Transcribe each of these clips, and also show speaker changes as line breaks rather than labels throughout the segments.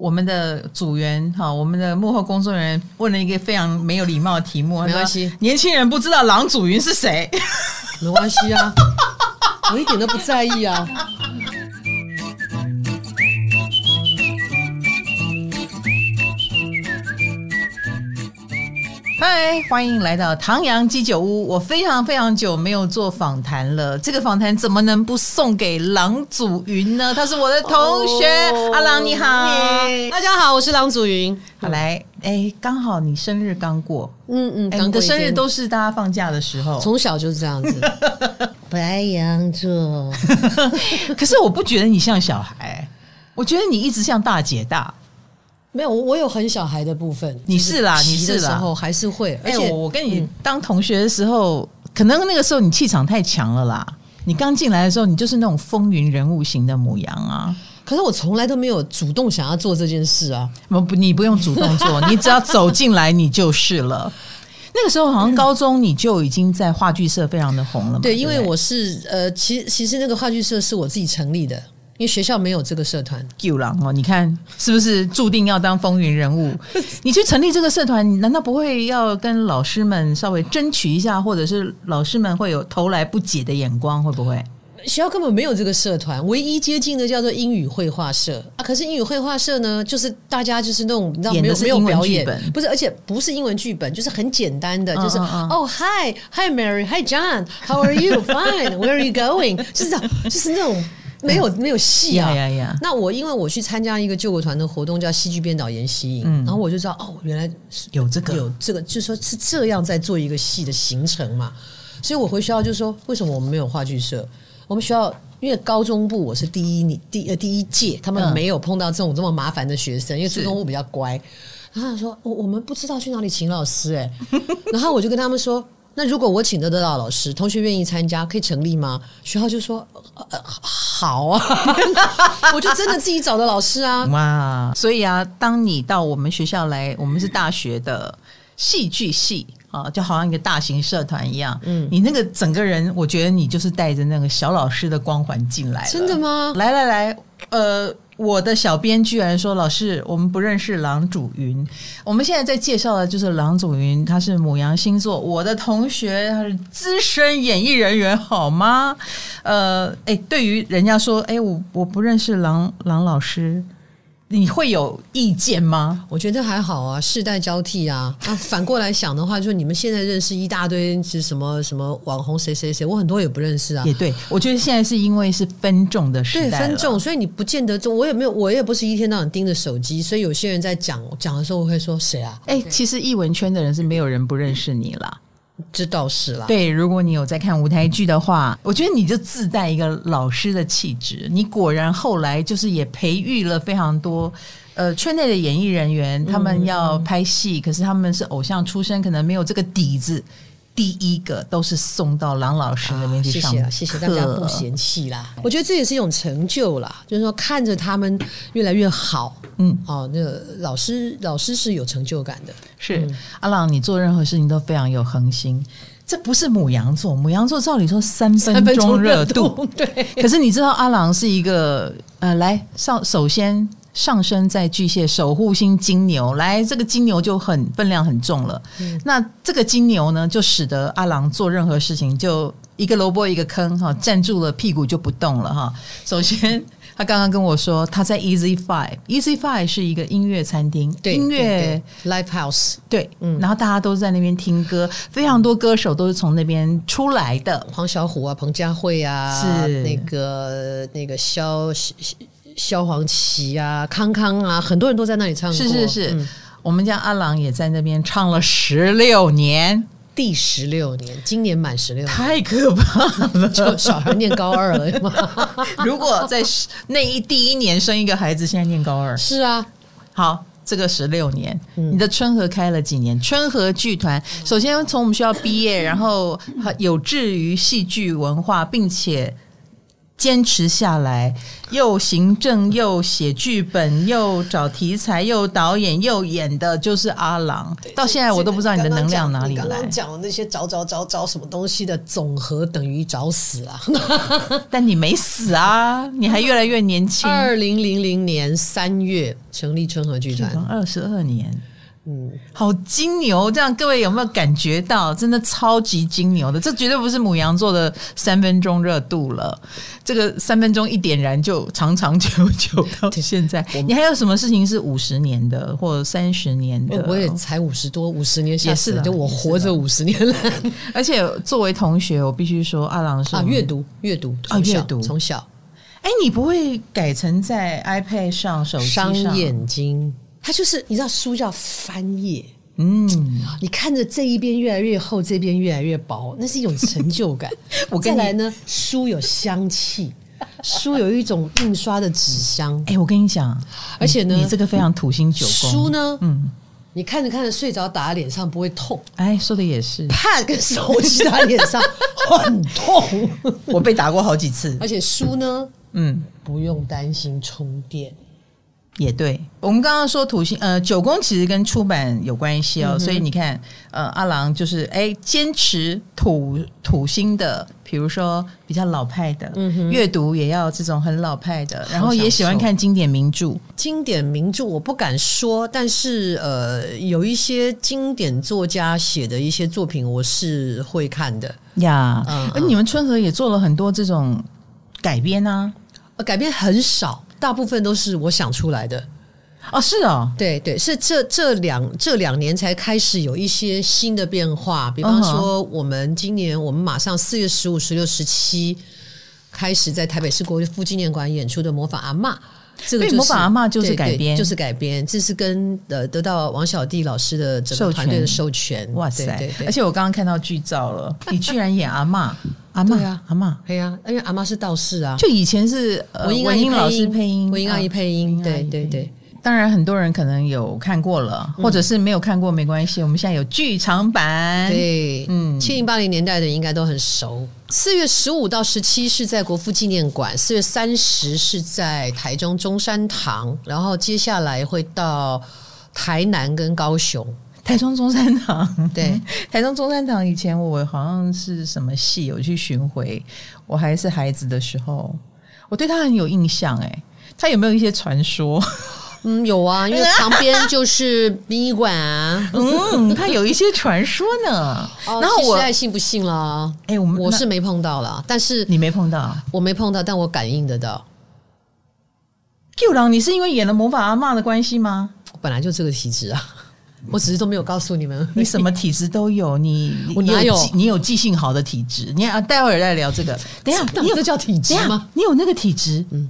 我们的组员哈，我们的幕后工作人员问了一个非常没有礼貌的题目，
没关系，
年轻人不知道郎祖云是谁，
没关系啊，我一点都不在意啊。
嗨，欢迎来到唐阳鸡酒屋。我非常非常久没有做访谈了，这个访谈怎么能不送给郎祖云呢？他是我的同学，哦、阿郎你好，
大家好，我是郎祖云。
好来，哎，刚好你生日刚过，
嗯嗯，
你的生日都是大家放假的时候，
从小就是这样子。白羊座，
可是我不觉得你像小孩，我觉得你一直像大姐大。
没有，我有很小孩的部分。
你是啦，你是啦，
时候还是会。
而且我跟你当同学的时候，可能那个时候你气场太强了啦。你刚进来的时候，你就是那种风云人物型的母羊啊。
可是我从来都没有主动想要做这件事啊。
不，你不用主动做，你只要走进来，你就是了。那个时候好像高中你就已经在话剧社非常的红了嘛。
对，因为我是呃，其实其实那个话剧社是我自己成立的。因为学校没有这个社团，
救狼哦！你看是不是注定要当风云人物？你去成立这个社团，你难道不会要跟老师们稍微争取一下，或者是老师们会有投来不解的眼光？会不会？
学校根本没有这个社团，唯一接近的叫做英语绘画社啊。可是英语绘画社呢，就是大家就是那种你知道没有没有表演，不是，而且不是英文剧本，就是很简单的，就是哦，Hi Hi Mary，Hi John，How are you？Fine，Where are you going？就是就是那种。没有没有戏啊！
呀呀
那我因为我去参加一个救国团的活动，叫戏剧编导研习营，嗯，然后我就知道哦，原来
有这个
有这个，就是说是这样在做一个戏的行程嘛。所以我回学校就说，为什么我们没有话剧社？我们学校因为高中部我是第一年第呃第一届，他们没有碰到这种这么麻烦的学生，因为初中部比较乖。然后他说我我们不知道去哪里请老师哎，然后我就跟他们说。那如果我请得得到老师，同学愿意参加，可以成立吗？学校就说、呃、好啊，我就真的自己找的老师啊。
哇，所以啊，当你到我们学校来，我们是大学的戏剧系啊，就好像一个大型社团一样。嗯，你那个整个人，我觉得你就是带着那个小老师的光环进来。
真的吗？
来来来，呃。我的小编居然说：“老师，我们不认识郎祖云。我们现在在介绍的就是郎祖云，他是母羊星座，我的同学，他是资深演艺人员，好吗？呃，哎，对于人家说，哎，我我不认识郎郎老师。”你会有意见吗？
我觉得还好啊，世代交替啊。啊，反过来想的话，就是你们现在认识一大堆是什么什么网红谁谁谁，我很多也不认识啊。
也对，我觉得现在是因为是分众的时代，
对分众，所以你不见得就我也没有，我也不是一天到晚盯着手机，所以有些人在讲讲的时候，我会说谁啊？
哎，其实艺文圈的人是没有人不认识你啦。
这倒是啦。
对，如果你有在看舞台剧的话，我觉得你就自带一个老师的气质。你果然后来就是也培育了非常多呃圈内的演艺人员，他们要拍戏，可是他们是偶像出身，可能没有这个底子。第一个都是送到郎老师那边去
谢谢，谢谢大家不嫌弃啦。我觉得这也是一种成就啦，就是说看着他们越来越好，嗯，哦，那个老师老师是有成就感的。
是、嗯、阿郎，你做任何事情都非常有恒心，这不是母羊座，母羊座照理说三分钟热度，度，对。可是你知道阿郎是一个呃，来上首先。上升在巨蟹，守护星金牛，来这个金牛就很分量很重了。嗯、那这个金牛呢，就使得阿郎做任何事情就一个萝卜一个坑哈，站住了屁股就不动了哈。首先，他刚刚跟我说他在 Easy Five，Easy Five 是一个音乐餐
厅，
音乐
Live House，
对，嗯，然后大家都在那边听歌，非常多歌手都是从那边出来的，
黄小琥啊，彭佳慧啊，是那个那个萧。萧煌奇啊，康康啊，很多人都在那里唱过。
是是是，嗯、我们家阿郎也在那边唱了十六年，
第十六年，今年满十六年，
太可怕了！
就小孩念高二了嘛。
如果在那一第一年生一个孩子，现在念高二，
是啊。
好，这个十六年，你的春和开了几年？春和剧团首先从我们学校毕业，然后有志于戏剧文化，并且。坚持下来，又行政又写剧本，又找题材，又导演，又演的，就是阿郎。到现在我都不知道你的能量哪里来。
刚刚讲的那些找找找找什么东西的总和等于找死啊！
但你没死啊，你还越来越年轻。
二零零零年三月成立春和剧团，
二十二年。嗯，好金牛，这样各位有没有感觉到？真的超级金牛的，这绝对不是母羊座的三分钟热度了。这个三分钟一点燃就长长久久到 现在。你还有什么事情是五十年的或三十年的？
我也才五十多，五十年也是的，就我活着五十年了。
而且作为同学，我必须说，阿郎是
啊，阅读阅读
啊，阅读
从小。
哎，你不会改成在 iPad 上、手机上？
伤眼睛。它就是你知道书叫翻页，嗯，你看着这一边越来越厚，这边越来越薄，那是一种成就感。我跟你再来呢，书有香气，书有一种印刷的纸香。
哎、欸，我跟你讲，
而且呢，
你这个非常土星九宫。
书呢，嗯，你看着看着睡着打在脸上不会痛。
哎，说的也是
，Pad 跟手机打脸上很痛，
我被打过好几次。
而且书呢，嗯，不用担心充电。
也对，我们刚刚说土星呃九宫其实跟出版有关系哦，嗯、所以你看呃阿郎就是哎坚持土土星的，比如说比较老派的，阅读也要这种很老派的，然后也喜欢看经典名著。
经典名著我不敢说，但是呃有一些经典作家写的一些作品我是会看的
呀。嗯，而你们春和也做了很多这种改编啊，
呃、改编很少。大部分都是我想出来的
哦，是哦，
对对，是这这两这两年才开始有一些新的变化。比方说，我们今年我们马上四月十五、十六、十七开始在台北市国父纪念馆演出的《模仿阿嬷》，
这个、就是、模仿阿嬷就是改编，
就是改编。这是跟呃得到王小弟老师的整个团队的授权。
哇塞！对对对，而且我刚刚看到剧照了，你居然演阿嬷。阿嬷啊，阿嬷，
对呀，因为阿嬷是道士啊。
就以前是文英老师配音，
文英阿姨配音，对对对。
当然，很多人可能有看过了，或者是没有看过，没关系。我们现在有剧场版，
对，嗯，七零八零年代的应该都很熟。四月十五到十七是在国父纪念馆，四月三十是在台中中山堂，然后接下来会到台南跟高雄。
台中中山堂，
对，
台中中山堂以前我好像是什么戏，有去巡回，我还是孩子的时候，我对他很有印象。哎，他有没有一些传说？
嗯，有啊，因为旁边就是殡仪馆啊。
嗯，他有一些传说呢。
然后我爱信不信了？哎，我们我是没碰到了，但是
你没碰到，
我没碰到，但我感应得到。
Q 郎，你是因为演了魔法阿妈的关系吗？
我本来就这个体质啊。我只是都没有告诉你们，
你什么体质都有，你我哪有你有记性好的体质？你啊，待会儿再聊这个。等一下，你有这叫体质吗？你有那个体质？嗯，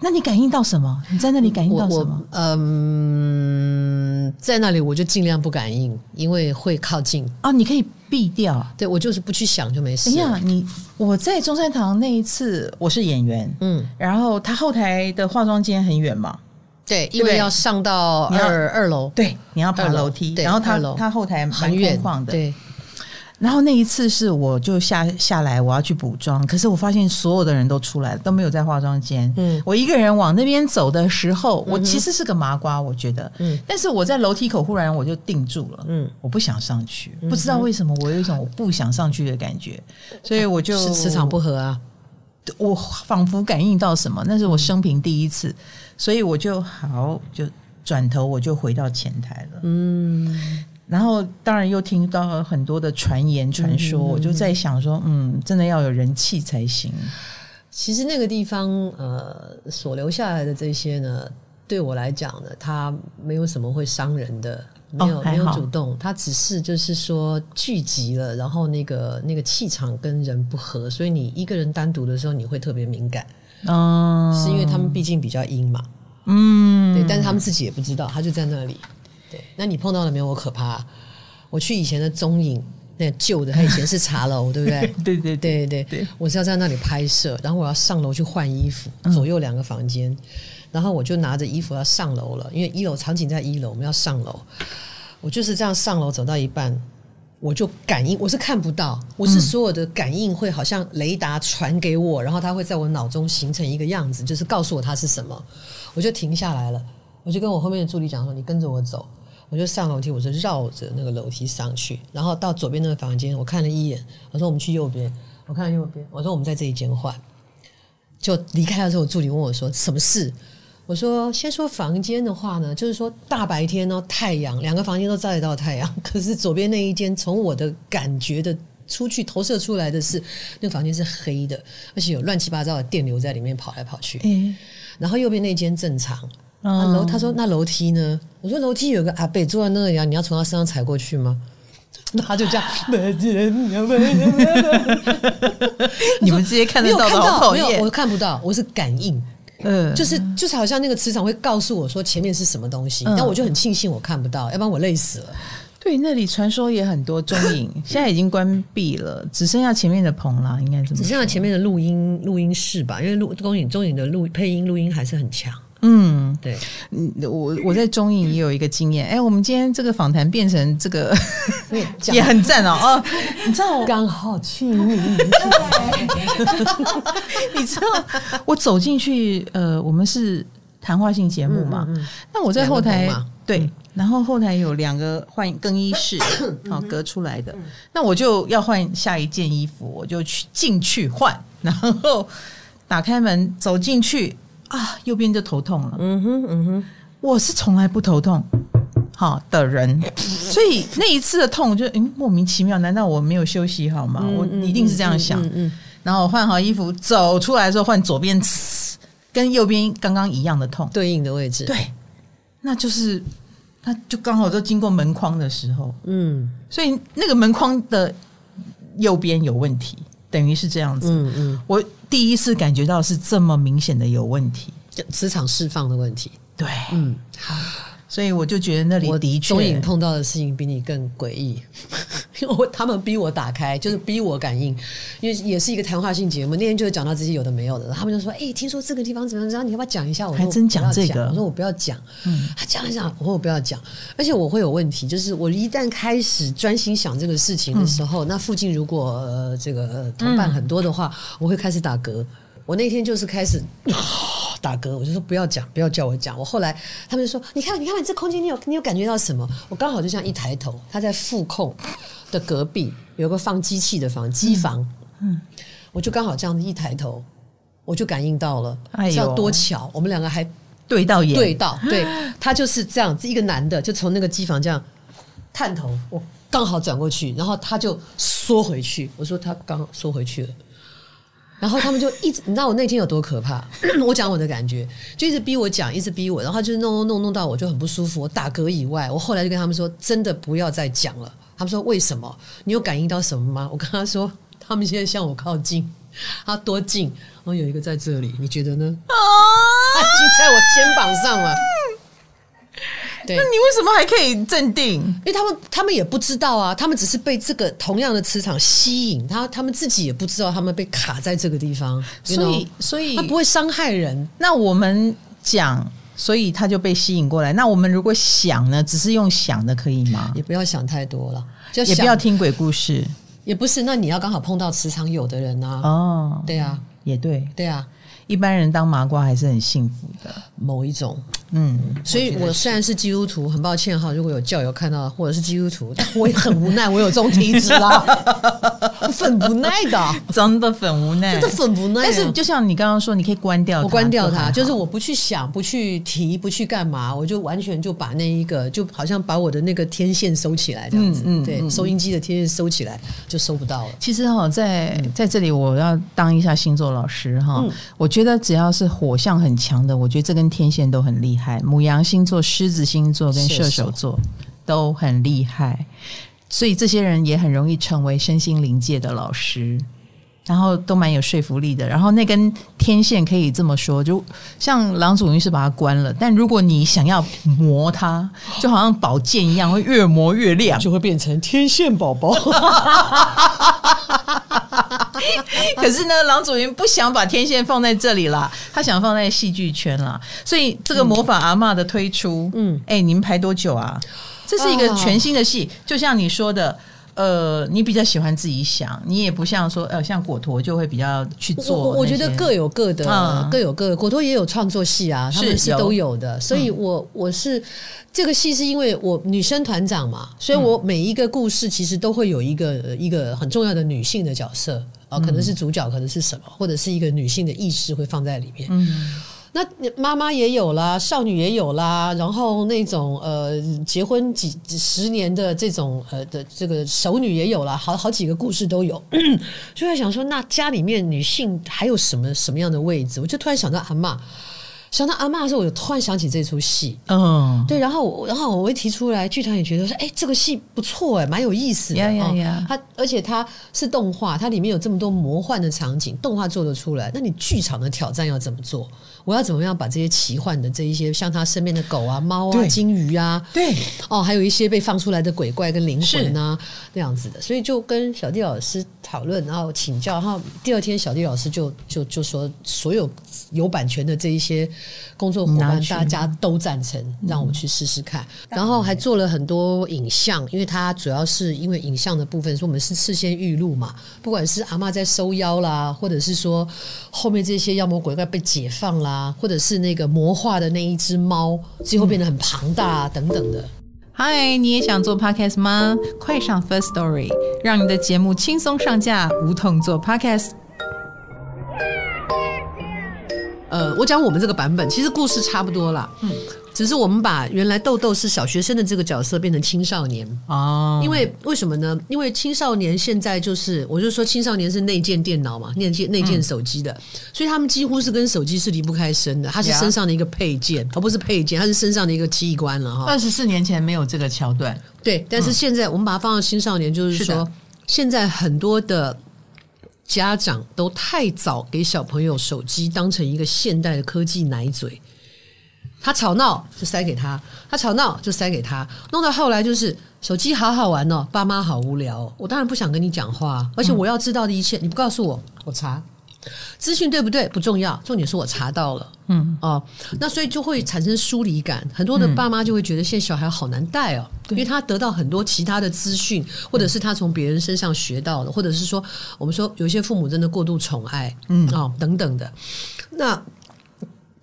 那你感应到什么？你在那里感应到什么？
嗯，在那里我就尽量不感应，因为会靠近
啊。你可以避掉，
对我就是不去想就没事。
等一下，你我在中山堂那一次我是演员，嗯，然后他后台的化妆间很远嘛。
对，因为要上到二二楼，
对，你要爬楼梯，然后他他后台蛮空旷的，
对。
然后那一次是我就下下来，我要去补妆，可是我发现所有的人都出来了，都没有在化妆间。嗯，我一个人往那边走的时候，我其实是个麻瓜，我觉得，嗯，但是我在楼梯口忽然我就定住了，嗯，我不想上去，不知道为什么，我有一种我不想上去的感觉，所以我就是
磁场不合啊。
我仿佛感应到什么，那是我生平第一次，所以我就好就转头我就回到前台了。嗯，然后当然又听到了很多的传言传说，嗯、我就在想说，嗯，真的要有人气才行。
其实那个地方，呃，所留下来的这些呢，对我来讲呢，它没有什么会伤人的。没有没有主动，它只是就是说聚集了，然后那个那个气场跟人不合，所以你一个人单独的时候你会特别敏感。嗯，是因为他们毕竟比较阴嘛。嗯，对，但是他们自己也不知道，他就在那里。对，那你碰到了没有？我可怕。我去以前的中影，那旧的，它以前是茶楼，对不对？
对对
对对对。我是要在那里拍摄，然后我要上楼去换衣服，左右两个房间。然后我就拿着衣服要上楼了，因为一楼场景在一楼，我们要上楼。我就是这样上楼走到一半，我就感应，我是看不到，我是所有的感应会好像雷达传给我，然后它会在我脑中形成一个样子，就是告诉我它是什么，我就停下来了，我就跟我后面的助理讲说：“你跟着我走。”我就上楼梯，我是绕着那个楼梯上去，然后到左边那个房间，我看了一眼，我说：“我们去右边。”我看了右边，我说：“我们在这一间换。”就离开的时候，助理问我说：“什么事？”我说：“先说房间的话呢，就是说大白天哦，太阳，两个房间都照得到太阳。可是左边那一间，从我的感觉的出去投射出来的是，那个房间是黑的，而且有乱七八糟的电流在里面跑来跑去。嗯，然后右边那间正常。嗯，楼他说那楼梯呢？我说楼梯有个阿伯坐在那里，你要从他身上踩过去吗？那他就这样，
你们直接看得到的，
没有，我看不到，我是感应。嗯，就是就是好像那个磁场会告诉我说前面是什么东西，但我就很庆幸我看不到，要不然我累死了。
对，那里传说也很多，踪影 现在已经关闭了，只剩下前面的棚了，应该怎么说，
只剩下前面的录音录音室吧，因为录踪影中影的录配音录音还是很强。
嗯，对，嗯，我我在中影也有一个经验。哎，我们今天这个访谈变成这个 也很赞哦。哦，你知道
我，刚好去你，
你知道，我走进去，呃，我们是谈话性节目嘛？那我在后台，对，然后后台有两个换更衣室，好隔出来的。那我就要换下一件衣服，我就去进去换，然后打开门走进去。啊，右边就头痛了。嗯哼，嗯哼，我是从来不头痛好的人，所以那一次的痛我就嗯莫名其妙。难道我没有休息好吗？嗯、我一定是这样想。嗯嗯嗯、然后我换好衣服走出来的时候，换左边，跟右边刚刚一样的痛，
对应的位置。
对，那就是那就刚好都经过门框的时候。嗯，所以那个门框的右边有问题。等于是这样子，嗯嗯，我第一次感觉到是这么明显的有问题，
磁场释放的问题，
对，嗯，好。所以我就觉得那里我的确，
中影碰到的事情比你更诡异，因为我他们逼我打开，就是逼我感应，因为也是一个谈话性节目。那天就是讲到这些有的没有的，他们就说：“哎、欸，听说这个地方怎么样？你要不要讲一下？”我说
还真讲这个，
我说我不要讲。嗯，他讲一讲，我说我不要讲。而且我会有问题，就是我一旦开始专心想这个事情的时候，嗯、那附近如果、呃、这个同伴很多的话，嗯、我会开始打嗝。我那天就是开始。打嗝，我就说不要讲，不要叫我讲。我后来他们就说：“你看，你看，你这空间，你有你有感觉到什么？”我刚好就这样一抬头，他在副控的隔壁有个放机器的房机房，嗯，嗯我就刚好这样子一抬头，我就感应到了，哎呦，多巧！我们两个还
对到眼，
对到，对，他就是这样子，一个男的就从那个机房这样探头，我刚好转过去，然后他就缩回去。我说他刚好缩回去了。然后他们就一直，你知道我那天有多可怕？我讲我的感觉，就一直逼我讲，一直逼我，然后就弄弄弄弄到我就很不舒服。我打嗝以外，我后来就跟他们说，真的不要再讲了。他们说为什么？你有感应到什么吗？我跟他说，他们现在向我靠近，他多近？我有一个在这里，你觉得呢？啊，就在我肩膀上了。对
那你为什么还可以镇定？
因为他们他们也不知道啊，他们只是被这个同样的磁场吸引，他他们自己也不知道他们被卡在这个地方，
所以所以
他不会伤害人。
那我们讲，所以他就被吸引过来。那我们如果想呢，只是用想的可以吗？
也不要想太多了，就
也不要听鬼故事，
也不是。那你要刚好碰到磁场有的人啊。
哦，
对啊，
也对，
对啊。
一般人当麻瓜还是很幸福的，
某一种，嗯，所以我虽然是基督徒，很抱歉哈，如果有教友看到或者是基督徒，但我也很无奈，我有这种体质啦，很无奈的，
真的很无奈，
真的很无奈。
但是就像你刚刚说，你可以关掉，
我关掉它，就是我不去想，不去提，不去干嘛，我就完全就把那一个，就好像把我的那个天线收起来这样子，嗯，对，收音机的天线收起来就收不到了。
其实哈，在在这里我要当一下星座老师哈，我觉得。觉得只要是火象很强的，我觉得这根天线都很厉害。牡羊星座、狮子星座跟射手座都很厉害，所以这些人也很容易成为身心灵界的老师，然后都蛮有说服力的。然后那根天线可以这么说，就像郎祖云是把它关了，但如果你想要磨它，就好像宝剑一样，会越磨越亮，
就会变成天线宝宝。
可是呢，郎祖云不想把天线放在这里啦，他想放在戏剧圈啦。所以这个魔法阿嬷的推出，嗯，哎、欸，你们排多久啊？这是一个全新的戏，就像你说的，呃，你比较喜欢自己想，你也不像说呃，像果陀就会比较去做。
我我觉得各有各的，嗯、各有各的。果陀也有创作戏啊，他们是都有的。有所以我，我我是这个戏是因为我女生团长嘛，所以我每一个故事其实都会有一个一个很重要的女性的角色可能是主角，可能是什么，或者是一个女性的意识会放在里面。嗯。那妈妈也有啦，少女也有啦，然后那种呃结婚几几十年的这种呃的这个熟女也有啦，好好几个故事都有，就在想说，那家里面女性还有什么什么样的位置？我就突然想到阿嬷。想到阿嬷的时候，我就突然想起这出戏。嗯，对，然后然后我一提出来，剧团也觉得说，哎，这个戏不错，哎，蛮有意思的。呀呀呀！它而且它是动画，它里面有这么多魔幻的场景，动画做得出来。那你剧场的挑战要怎么做？我要怎么样把这些奇幻的这一些，像他身边的狗啊、猫啊、金鱼啊，对，哦，还有一些被放出来的鬼怪跟灵魂啊，那样子的。所以就跟小弟老师讨论，然后请教，然后第二天小弟老师就就就说，所有有版权的这一些。工作伙伴大家都赞成，让我们去试试看，然后还做了很多影像，因为它主要是因为影像的部分，说我们是事先预录嘛，不管是阿嬷在收妖啦，或者是说后面这些妖魔鬼怪被解放啦，或者是那个魔化的那一只猫最后变得很庞大啊，等等的。
嗨，你也想做 Podcast 吗？快上 First Story，让你的节目轻松上架，无痛做 Podcast。
呃，我讲我们这个版本，其实故事差不多啦。嗯，只是我们把原来豆豆是小学生的这个角色变成青少年哦。因为为什么呢？因为青少年现在就是，我就说青少年是内建电脑嘛，内建内建手机的，嗯、所以他们几乎是跟手机是离不开身的。它是身上的一个配件，而不是配件，它是身上的一个器官了哈。
二十四年前没有这个桥段，
对，但是现在我们把它放到青少年，就是说是现在很多的。家长都太早给小朋友手机当成一个现代的科技奶嘴，他吵闹就塞给他，他吵闹就塞给他，弄到后来就是手机好好玩哦，爸妈好无聊，我当然不想跟你讲话，而且我要知道的一切你不告诉我，我查。资讯对不对不重要，重点是我查到了，嗯。哦，那所以就会产生疏离感，很多的爸妈就会觉得现在小孩好难带哦，嗯、因为他得到很多其他的资讯，或者是他从别人身上学到的，或者是说我们说有些父母真的过度宠爱，嗯。哦等等的，那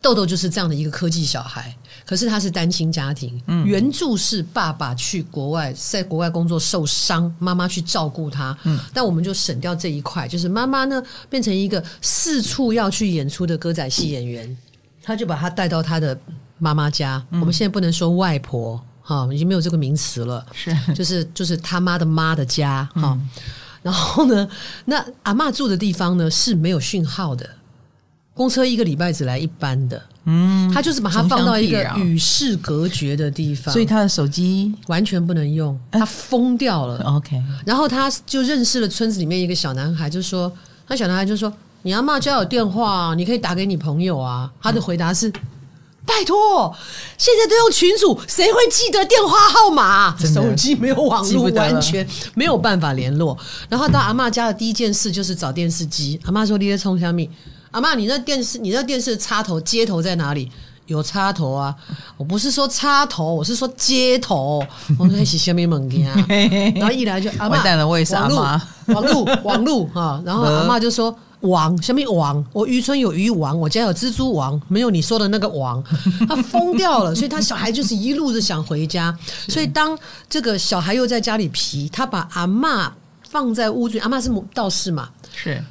豆豆就是这样的一个科技小孩。可是他是单亲家庭，嗯、原著是爸爸去国外，在国外工作受伤，妈妈去照顾他。嗯，但我们就省掉这一块，就是妈妈呢变成一个四处要去演出的歌仔戏演员，他就把他带到他的妈妈家。嗯、我们现在不能说外婆哈，已经没有这个名词了，是就是就是他妈的妈的家哈。嗯、然后呢，那阿嬷住的地方呢是没有讯号的，公车一个礼拜只来一班的。嗯，他就是把它放到一个与世隔绝的地方，
所以他的手机
完全不能用，他疯掉了。OK，然后他就认识了村子里面一个小男孩，就说：“那小男孩就说，你阿妈家有电话，你可以打给你朋友啊。”他的回答是：“拜托，现在都用群主，谁会记得电话号码？手机没有网络，完全没有办法联络。”然后到阿妈家的第一件事就是找电视机。阿妈说：“你在冲虾米？”阿妈，你那电视，你那电视插头接头在哪里？有插头啊！我不是说插头，我是说接头。我说是虾米物件啊？然后一来就阿妈，
完蛋了，我也是阿嬷，
网路网路哈。然后阿妈就说网下面网？我渔村有渔网，我家有蜘蛛网，没有你说的那个网。他疯掉了，所以他小孩就是一路的想回家。所以当这个小孩又在家里皮，他把阿妈放在屋子里，阿妈是道士嘛？是。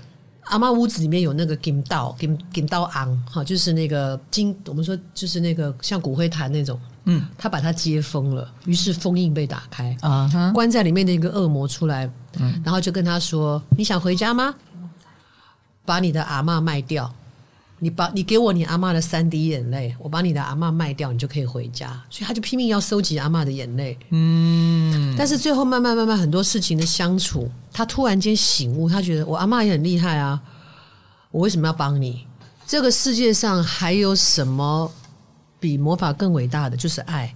阿妈屋子里面有那个金刀金金刀昂哈，就是那个金，我们说就是那个像骨灰坛那种，嗯，他把它接封了，于是封印被打开。啊，关在里面的一个恶魔出来，嗯，然后就跟他说：“你想回家吗？把你的阿妈卖掉。”你把你给我你阿嬷的三滴眼泪，我把你的阿嬷卖掉，你就可以回家。所以他就拼命要收集阿嬷的眼泪。嗯，但是最后慢慢慢慢很多事情的相处，他突然间醒悟，他觉得我阿嬷也很厉害啊，我为什么要帮你？这个世界上还有什么比魔法更伟大的？就是爱。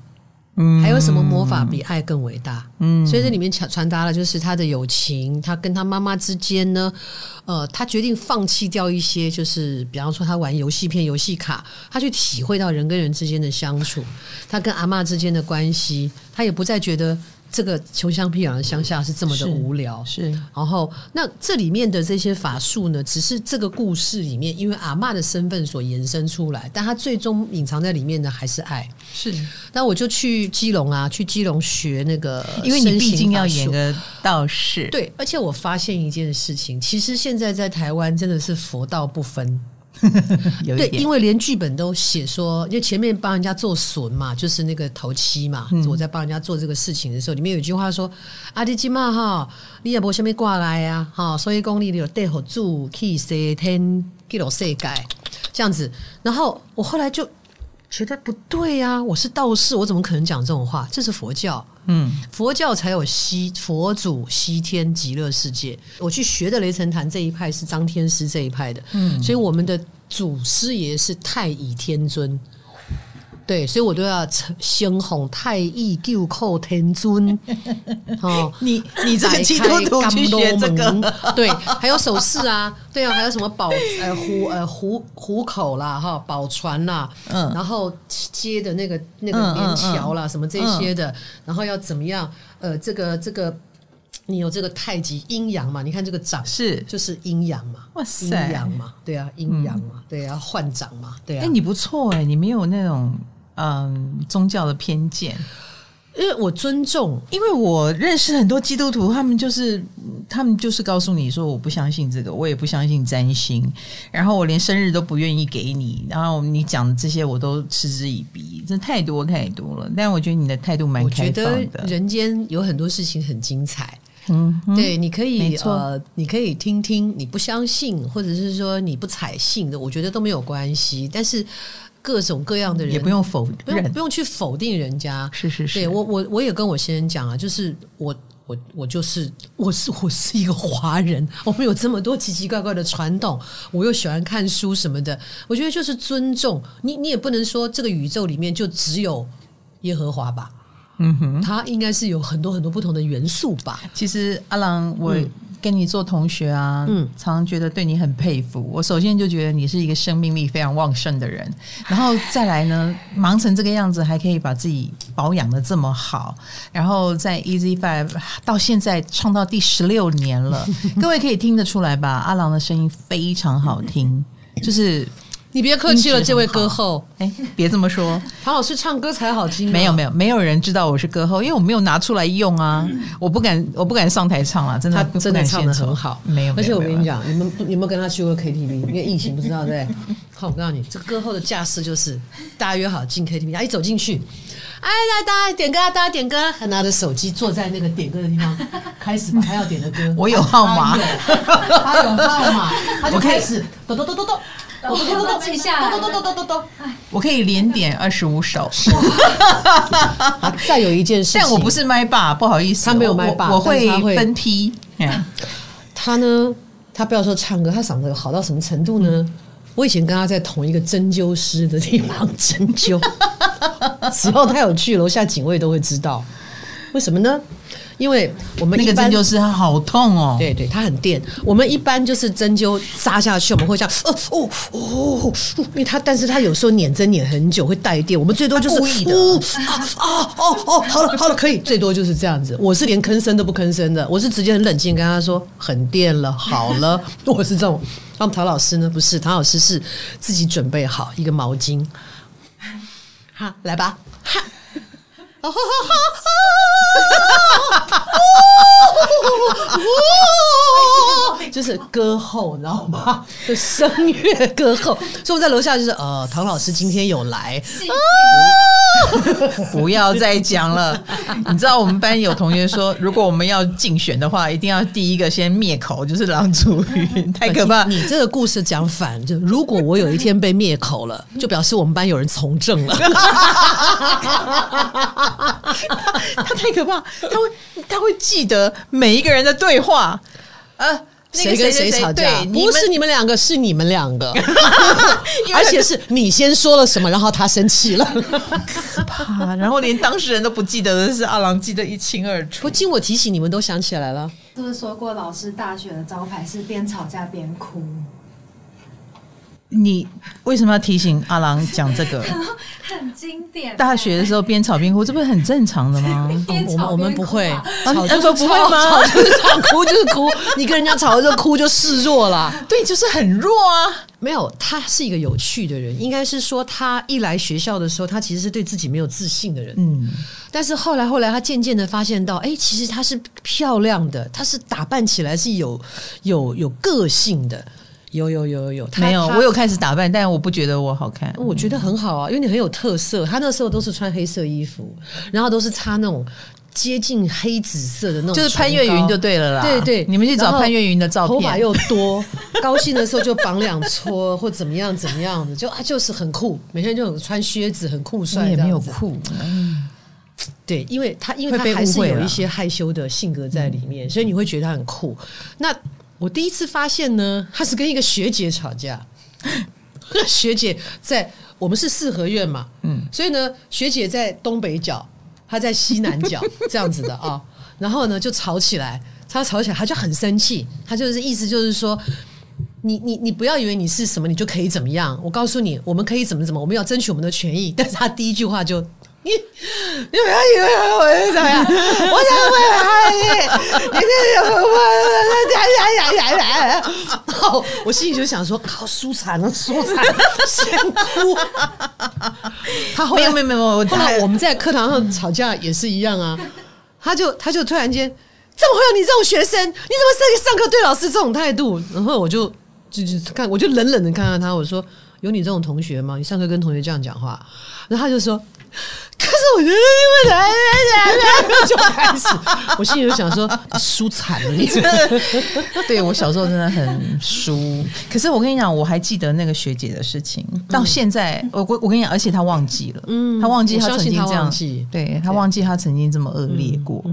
还有什么魔法比爱更伟大？嗯，所以这里面传传达了就是他的友情，他跟他妈妈之间呢，呃，他决定放弃掉一些，就是比方说他玩游戏片、游戏卡，他去体会到人跟人之间的相处，他跟阿妈之间的关系，他也不再觉得这个穷乡僻壤的乡下是这么的无聊，
是。是
然后，那这里面的这些法术呢，只是这个故事里面因为阿嬷的身份所延伸出来，但他最终隐藏在里面的还是爱。
是。
那我就去基隆啊，去基隆学那个，
因为你毕竟要演个道士。
对，而且我发现一件事情，其实现在在台湾真的是佛道不分。对，因为连剧本都写说，因为前面帮人家做笋嘛，就是那个头七嘛。嗯、我在帮人家做这个事情的时候，里面有一句话说：“阿弟今嘛哈，你也不下面挂来呀，哈，所以功力有带好住，去西天，给老世界这样子。”然后我后来就觉得不对呀、啊，我是道士，我怎么可能讲这种话？这是佛教，嗯，佛教才有西佛祖西天极乐世界。我去学的雷神坛这一派是张天师这一派的，嗯，所以我们的。祖师爷是太乙天尊，对，所以我都要先哄太乙救寇天尊。哦，
你你这个基督徒去学这个，
对，还有手势啊，对啊，还有什么宝呃虎呃虎虎口啦哈，宝船啦，嗯，然后接的那个那个连桥啦，什么这些的，然后要怎么样？呃，这个这个。你有这个太极阴阳嘛？你看这个掌是就是阴阳嘛？哇塞，阴阳嘛？对啊，阴阳嘛？嗯、对啊，换掌嘛？对啊。哎、欸，
你不错哎、欸，你没有那种嗯宗教的偏见，
因为我尊重，
因为我认识很多基督徒，他们就是他们就是告诉你说我不相信这个，我也不相信占星，然后我连生日都不愿意给你，然后你讲的这些我都嗤之以鼻，这太多太多了。但我觉得你的态度蛮开放的，
人间有很多事情很精彩。嗯，对，你可以呃，你可以听听，你不相信，或者是说你不采信的，我觉得都没有关系。但是各种各样的人
也不用否认，
不用不用去否定人家。
是是是，
对我我我也跟我先生讲啊，就是我我我就是我是我是一个华人，我们有这么多奇奇怪怪的传统，我又喜欢看书什么的，我觉得就是尊重你，你也不能说这个宇宙里面就只有耶和华吧。嗯哼，他应该是有很多很多不同的元素吧。
其实阿郎，我跟你做同学啊，嗯，常常觉得对你很佩服。我首先就觉得你是一个生命力非常旺盛的人，然后再来呢，忙成这个样子，还可以把自己保养的这么好，然后在 Easy Five 到现在唱到第十六年了，各位可以听得出来吧？阿郎的声音非常好听，就是。
你别客气了，这位歌后，
哎，别这么说，
唐老师唱歌才好听。
没有没有，没有人知道我是歌后，因为我没有拿出来用啊，我不敢，我不敢上台唱了，真的，
他真的唱的很好。
没有，
而且我跟你讲，你们有没有跟他去过 KTV？因为疫情不知道对？好，我告诉你，这个歌后的架势就是，大家约好进 KTV，他一走进去，哎，来大家点歌，大家点歌，他拿着手机坐在那个点歌的地方，开始把他要点的歌，
我有号码，
他有号码，他就开始咚咚咚咚咚。我都都都记下来，都都都都都都。
我可以连点二十五首。
再有一件事，
但我不是麦霸，不好意思，
他没有麦霸，
我会分批。
他呢，他不要说唱歌，他嗓子好到什么程度呢？我以前跟他在同一个针灸师的地方针灸，只要他有去，楼下警卫都会知道。为什么呢？因为我们
那个针灸师他好痛哦，
对对，他很电。我们一般就是针灸扎下去，我们会这样，哦哦哦，因为他，但是他有时候捻针捻很久会带电，我们最多就是故意的，啊啊哦哦，好了好了，可以，最多就是这样子。我是连吭声都不吭声的，我是直接很冷静跟他说很电了，好了，我是这种。那么陶老师呢？不是，陶老师是自己准备好一个毛巾，好，来吧，哈。哈哈哈！就是歌后，你知道吗？就声乐歌后，所以我在楼下就是呃，唐老师今天有来。
不要再讲了。你知道我们班有同学说，如果我们要竞选的话，一定要第一个先灭口，就是郎祖筠，太可怕。
你这个故事讲反，就如果我有一天被灭口了，就表示我们班有人从政了。
他太可怕，他会他会记得每一个人的对话，呃。
谁跟谁吵架？不是你们两个，是你们两个，而且是你先说了什么，然后他生气了，
可怕。然后连当事人都不记得的是阿郎记得一清二楚。
不经我提醒，你们都想起来了。
是不是说过老师大学的招牌是边吵架边哭？
你为什么要提醒阿郎讲这个？
很经典。
大学的时候边吵边哭，这不是很正常的吗？
我们我们不会，
吵就是不会吗？
吵就是吵，哭就是哭。你跟人家吵的时候哭就示弱啦，
对，就是很弱啊。
没有，他是一个有趣的人，应该是说他一来学校的时候，他其实是对自己没有自信的人。嗯，但是后来后来，他渐渐的发现到，哎，其实他是漂亮的，他是打扮起来是有有有个性的。有有有有有，
没有，我有开始打扮，但我不觉得我好看。
我觉得很好啊，因为你很有特色。他那时候都是穿黑色衣服，然后都是擦那种接近黑紫色的那种，
就是潘越云就对了啦。
对对，
你们去找潘越云的照片，
头发又多，高兴的时候就绑两撮或怎么样怎么样的，就啊就是很酷，每天就穿靴子很酷帅，
也没有酷。嗯，
对，因为他因为他还是有一些害羞的性格在里面，所以你会觉得他很酷。那。我第一次发现呢，他是跟一个学姐吵架。学姐在我们是四合院嘛，嗯，所以呢，学姐在东北角，他在西南角，这样子的啊、哦。然后呢，就吵起来，他吵起来，他就很生气，他就是意思就是说，你你你不要以为你是什么，你就可以怎么样。我告诉你，我们可以怎么怎么，我们要争取我们的权益。但是他第一句话就。你你不要以为我是怎样？我想问阿姨，你这什么？呀呀呀呀呀！哦，我心里就想说，靠，输惨了，输惨，先哭。他后来没有没有没有，后来我们在课堂上吵架也是一样啊。他就他就突然间，怎么会有你这种学生？你怎么上上课对老师这种态度？然后我就就就看，我就冷冷的看看他，我说：有你这种同学吗？你上课跟同学这样讲话？然后他就说。可是我觉得你们来来来就开始，我心里就想说，输惨了，你真的。
对，我小时候真的很输。可是我跟你讲，我还记得那个学姐的事情，到现在，我我我跟你讲，而且她忘记了，嗯，她忘记她曾经这样，对，她忘记她曾经这么恶劣过。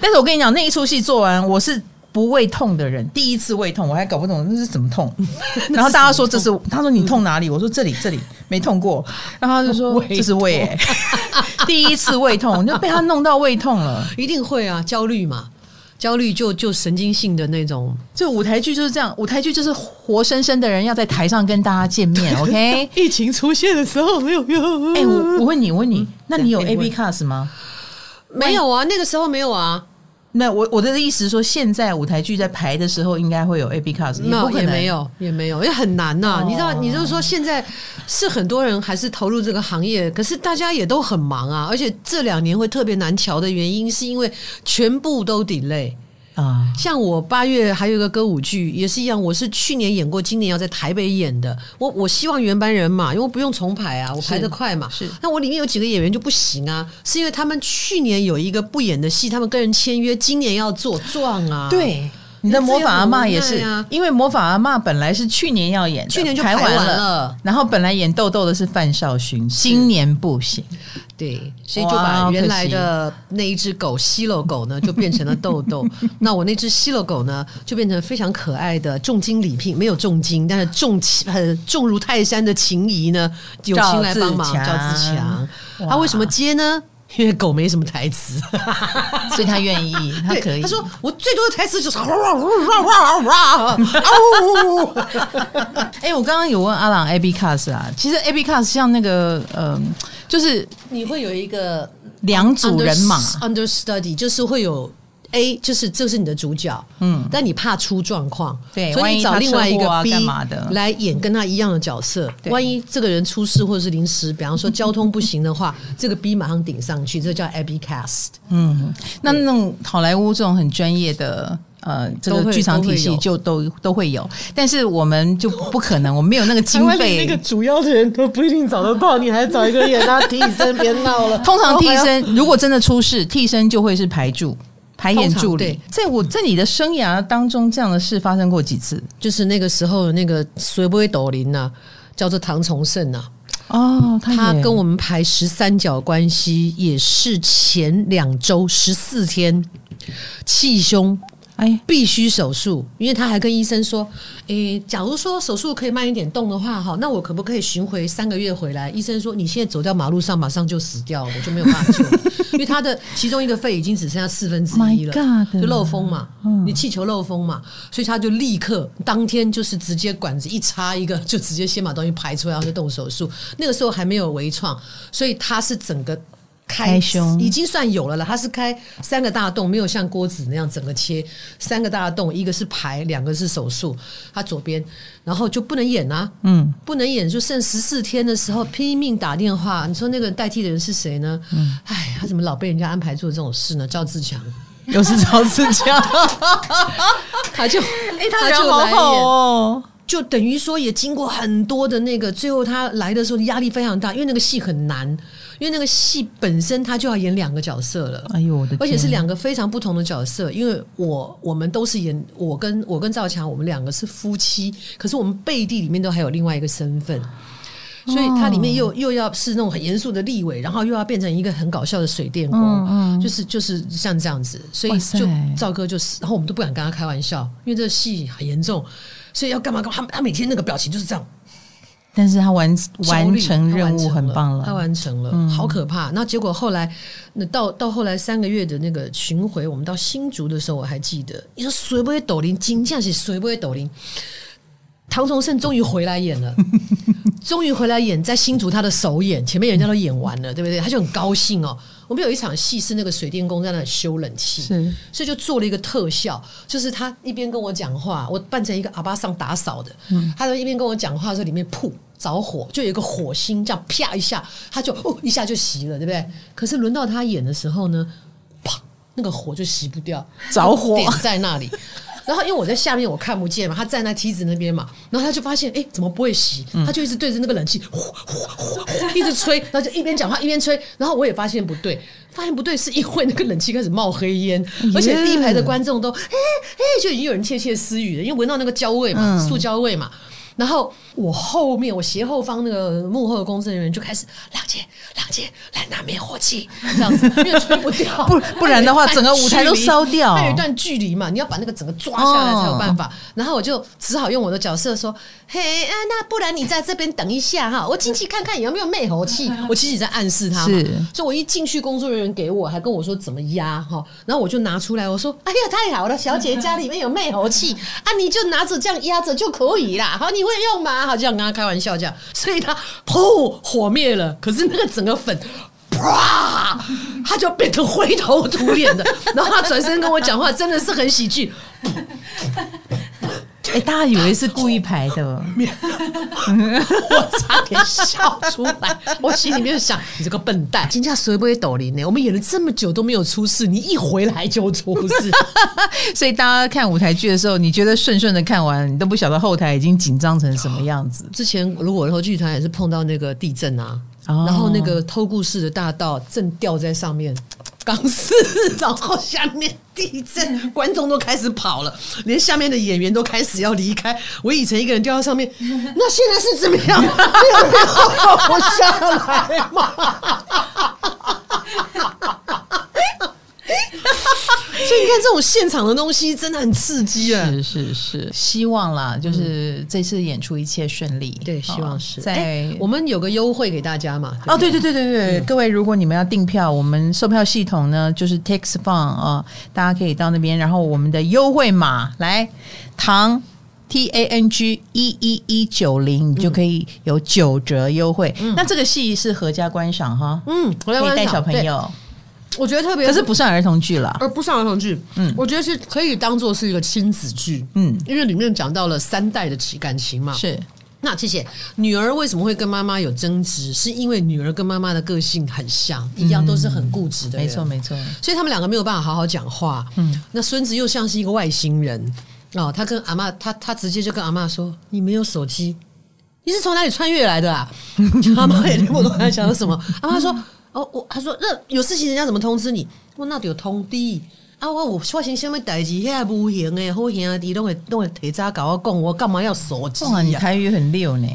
但是我跟你讲，那一出戏做完，我是。不胃痛的人，第一次胃痛，我还搞不懂那是怎么痛。然后大家说这是，他说你痛哪里？我说这里这里没痛过。然后他就说 这是胃、欸，第一次胃痛就被他弄到胃痛了，
一定会啊，焦虑嘛，焦虑就就神经性的那种。
这舞台剧就是这样，舞台剧就是活生生的人要在台上跟大家见面。OK，
疫情出现的时候没有用。
哎、欸，我我问你，我问你，那你有 AB cast 吗？
没有啊，那个时候没有啊。
那我我的意思是说，现在舞台剧在排的时候，应该会有 AB cast，也不可能
也没有，也没有，因为很难呐、啊。哦、你知道，你就是说，现在是很多人还是投入这个行业，可是大家也都很忙啊。而且这两年会特别难调的原因，是因为全部都 delay。啊，像我八月还有一个歌舞剧也是一样，我是去年演过，今年要在台北演的。我我希望原班人马，因为不用重排啊，我排得快嘛。是，那我里面有几个演员就不行啊，是因为他们去年有一个不演的戏，他们跟人签约，今年要做状啊。
对。你的魔法阿嬷也是，因为魔法阿嬷本来是去年要演的，
去年就排完了，
然后本来演豆豆的是范少勋，今年不行，
对，所以就把原来的那一只狗西洛狗呢，就变成了豆豆。那我那只西洛狗呢，就变成非常可爱的重金礼聘，没有重金，但是重很重如泰山的情谊呢，友情来帮忙，赵自强，他为什么接呢？因为狗没什么台词，
所以他愿意，他可以。
他说：“我最多的台词就是哇哇哇哇哇哇！”
哎，我刚刚有问阿朗 AB cast 啊，其实 AB cast 像那个，嗯、呃，就是
你会有一个
两组人马
understudy，就是会有。A 就是这是你的主角，嗯，但你怕出状况，
对，
所以你找另外一个 B 来演跟他一样的角色。万一这个人出事或者是临时，比方说交通不行的话，这个 B 马上顶上去，这叫 Abby cast。
嗯，那那种好莱坞这种很专业的呃这个剧场体系就都都会有，但是我们就不可能，我们没有那个经费，
那个主要的人都不一定找得到，你还找一个演他替身，别闹了。
通常替身如果真的出事，替身就会是排柱。排演助理，在我在你的生涯当中，这样的事发生过几次？
就是那个时候，那个谁不会抖林呐，叫做唐崇盛呐。
哦，他，
他跟我们排十三角关系，也是前两周十四天气胸哎，必须手术，因为他还跟医生说，诶，假如说手术可以慢一点动的话，哈，那我可不可以巡回三个月回来？医生说，你现在走到马路上，马上就死掉了，我就没有办法救了，因为他的其中一个肺已经只剩下四分之一了 God，就漏风嘛，你气球漏风嘛，所以他就立刻当天就是直接管子一插一个，就直接先把东西排出来，然后就动手术。那个时候还没有微创，所以他是整个。开胸已经算有了了，他是开三个大洞，没有像郭子那样整个切三个大洞，一个是排，两个是手术。他左边，然后就不能演啊，嗯，不能演，就剩十四天的时候拼命打电话。你说那个代替的人是谁呢？嗯，哎，他怎么老被人家安排做这种事呢？赵自强，
又是赵自强，
他就 哎，
他人好好哦。
就等于说，也经过很多的那个，最后他来的时候压力非常大，因为那个戏很难，因为那个戏本身他就要演两个角色了。哎呦我的天！而且是两个非常不同的角色，因为我我们都是演我跟我跟赵强，我们两个是夫妻，可是我们背地里面都还有另外一个身份，所以它里面又又要是那种很严肃的立委，然后又要变成一个很搞笑的水电工，嗯嗯就是就是像这样子，所以就赵哥就是，然后我们都不敢跟他开玩笑，因为这个戏很严重。所以要干嘛干嘛？他他每天那个表情就是这样，
但是他完完成任务很棒了，
他完成了，嗯、好可怕。那结果后来，那到到后来三个月的那个巡回，我们到新竹的时候，我还记得，你说谁不会抖音？金匠是谁不会抖音？唐崇盛终于回来演了，终于回来演在新竹他的首演，前面人家都演完了，对不对？他就很高兴哦。我们有一场戏是那个水电工在那里修冷气，是，所以就做了一个特效，就是他一边跟我讲话，我扮成一个阿巴桑打扫的，嗯，他就一边跟我讲话的时候，里面噗着火，就有一个火星这样啪一下，他就哦一下就熄了，对不对？可是轮到他演的时候呢，啪，那个火就熄不掉，着火点在那里。然后因为我在下面我看不见嘛，他站在梯子那边嘛，然后他就发现哎怎么不会洗？他就一直对着那个冷气呼呼呼呼一直吹，然后就一边讲话一边吹，然后我也发现不对，发现不对是因为那个冷气开始冒黑烟，而且第一排的观众都哎哎就已经有人窃窃私语了，因为闻到那个焦味嘛，塑胶味嘛。然后我后面，我斜后方那个幕后的工作人员就开始，郎姐，郎姐，来拿灭火器，这样子，因为吹不掉，
不 不然的话，整个舞台都烧掉。
还有一段距离嘛，你要把那个整个抓下来才有办法。然后我就只好用我的角色说，嘿啊，那不然你在这边等一下哈，我进去看看有没有灭火器。我其实也在暗示他嘛，所以我一进去，工作人员给我还跟我说怎么压哈，然后我就拿出来，我说，哎呀，太好了，小姐家里面有灭火器啊，你就拿着这样压着就可以啦。好，你。我也用嘛？好，这样跟他开玩笑这样，所以他噗火灭了，可是那个整个粉啪，他就变成灰头土脸的，然后他转身跟我讲话，真的是很喜剧。
哎，大家以为是故意排的，
我差点笑出来。我心里面想，你这个笨蛋，金价谁不会抖音呢？我们演了这么久都没有出事，你一回来就出事。
所以大家看舞台剧的时候，你觉得顺顺的看完，你都不晓得后台已经紧张成什么样子。
之前如果说剧团也是碰到那个地震啊，哦、然后那个偷故事的大道正吊在上面。钢丝，然后下面地震，观众都开始跑了，连下面的演员都开始要离开。我以前一个人掉到上面，那现在是怎么样？没有人放我下来吗？所以你看，这种现场的东西真的很刺激啊！
是是是，希望啦，就是这次演出一切顺利。
对，希望是在我们有个优惠给大家嘛？
哦，对对对对对，各位，如果你们要订票，我们售票系统呢就是 TixFun 啊，大家可以到那边，然后我们的优惠码来唐 T A N G 一一一九零，你就可以有九折优惠。那这个戏是合家观赏哈，嗯，可以带小朋友。
我觉得特别，
可是不算儿童剧了，
而不算儿童剧。嗯，我觉得是可以当做是一个亲子剧。嗯，因为里面讲到了三代的情感情嘛。
是，
那谢谢。女儿为什么会跟妈妈有争执？是因为女儿跟妈妈的个性很像，一样都是很固执的。
没错，没错。
所以他们两个没有办法好好讲话。嗯，那孙子又像是一个外星人哦。他跟阿妈，他他直接就跟阿妈说：“你没有手机，你是从哪里穿越来的啊？”阿妈也听不懂他讲的什么。阿妈说。哦，我他说那有事情人家怎么通知你？我那有通知啊！我我发生什么代志？现在无形诶好兄弟拢会拢会提早跟我讲，我干嘛要手机啊？
你台语很溜呢，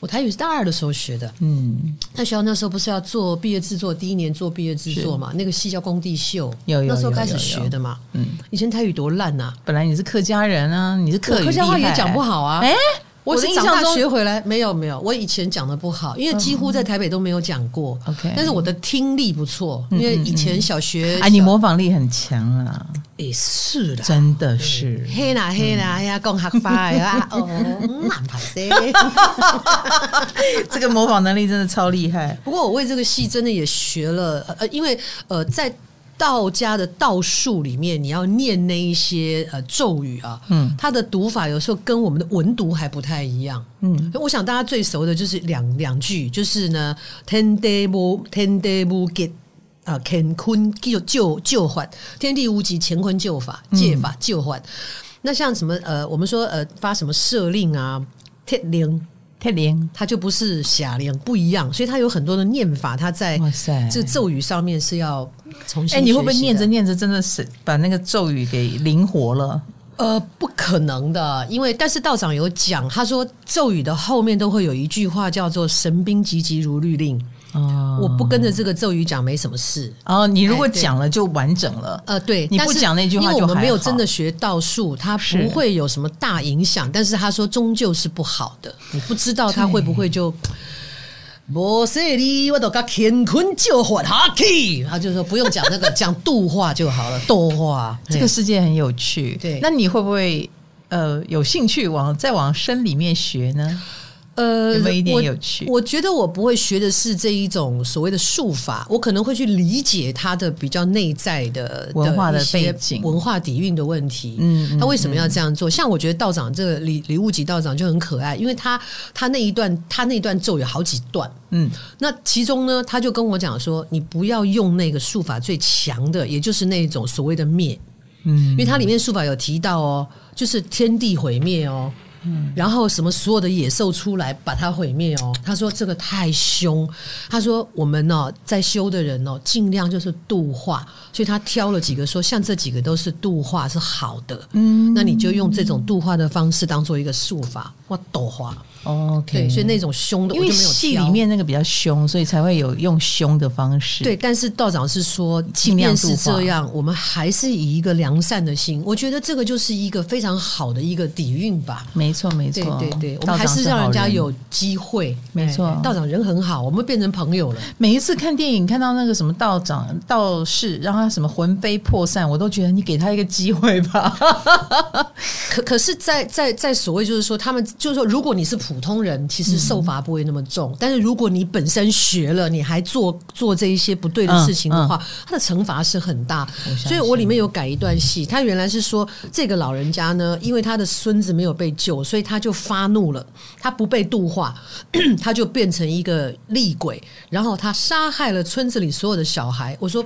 我台语是大二的时候学的。嗯，那学校那时候不是要做毕业制作，第一年做毕业制作嘛？那个戏叫工地秀，
有，有，
那时候开始学的嘛。嗯，以前台语多烂呐！
本来你是客家人啊，你是客语，客家话
也讲不好啊。
哎。
我是长大学回来没有没有，我以前讲的不好，因为几乎在台北都没有讲过。OK，但是我的听力不错，因为以前小学
哎，你模仿力很强啊。
也是的，
真的是。
嘿啦嘿啦，哎呀，讲黑话呀，哦，蛮怕噻。
这个模仿能力真的超厉害。
不过我为这个戏真的也学了，呃，因为呃在。道家的道术里面，你要念那一些呃咒语啊，嗯，它的读法有时候跟我们的文读还不太一样，嗯，我想大家最熟的就是两两句，就是呢，天地无天地无极啊，乾坤救救救还，天地无极，乾坤救法，借法救还。那像什么呃，我们说呃发什么赦令啊，天令。
太灵，
它就不是响灵，不一样，所以它有很多的念法，它在这咒语上面是要重新。哎、欸，
你会不会念着念着真的是把那个咒语给灵活了？
呃，不可能的，因为但是道长有讲，他说咒语的后面都会有一句话叫做“神兵急急如律令”。哦，我不跟着这个咒语讲没什么事。
哦，你如果讲了就完整了。
呃，对，
你不讲那句话就。因为我们
没有真的学道术，它不会有什么大影响。但是他说终究是不好的，你不知道他会不会就。我说你我都讲乾坤就火哈气，他就说不用讲那个，讲度化就好了。度化
这个世界很有趣。对，那你会不会呃有兴趣往再往深里面学呢？呃，有没有一点有趣？
我，我觉得我不会学的是这一种所谓的术法，我可能会去理解它的比较内在的
文化的背景、
文化底蕴的问题。嗯，他为什么要这样做？嗯、像我觉得道长这个李李悟吉道长就很可爱，因为他他那一段他那一段咒有好几段。嗯，那其中呢，他就跟我讲说，你不要用那个术法最强的，也就是那种所谓的灭。嗯，因为它里面术法有提到哦，就是天地毁灭哦。嗯，然后什么所有的野兽出来把它毁灭哦？他说这个太凶，他说我们呢在修的人哦，尽量就是度化，所以他挑了几个说，像这几个都是度化是好的，嗯，那你就用这种度化的方式当做一个术法，哇，度化。OK，所以那种凶的，因为
戏里面那个比较凶，所以才会有用凶的方式。
对，但是道长是说，即便是这样，我们还是以一个良善的心。我觉得这个就是一个非常好的一个底蕴吧。
没错，没错，
对对对，我们还是让人家有机会。
没错，
道长人很好，我们变成朋友了。
每一次看电影看到那个什么道长道士，让他什么魂飞魄散，我都觉得你给他一个机会吧。
可可是在，在在在所谓就是说，他们就是说，如果你是普通人其实受罚不会那么重，嗯、但是如果你本身学了，你还做做这一些不对的事情的话，嗯嗯、他的惩罚是很大。所以我里面有改一段戏，他原来是说这个老人家呢，因为他的孙子没有被救，所以他就发怒了，他不被度化，他就变成一个厉鬼，然后他杀害了村子里所有的小孩。我说。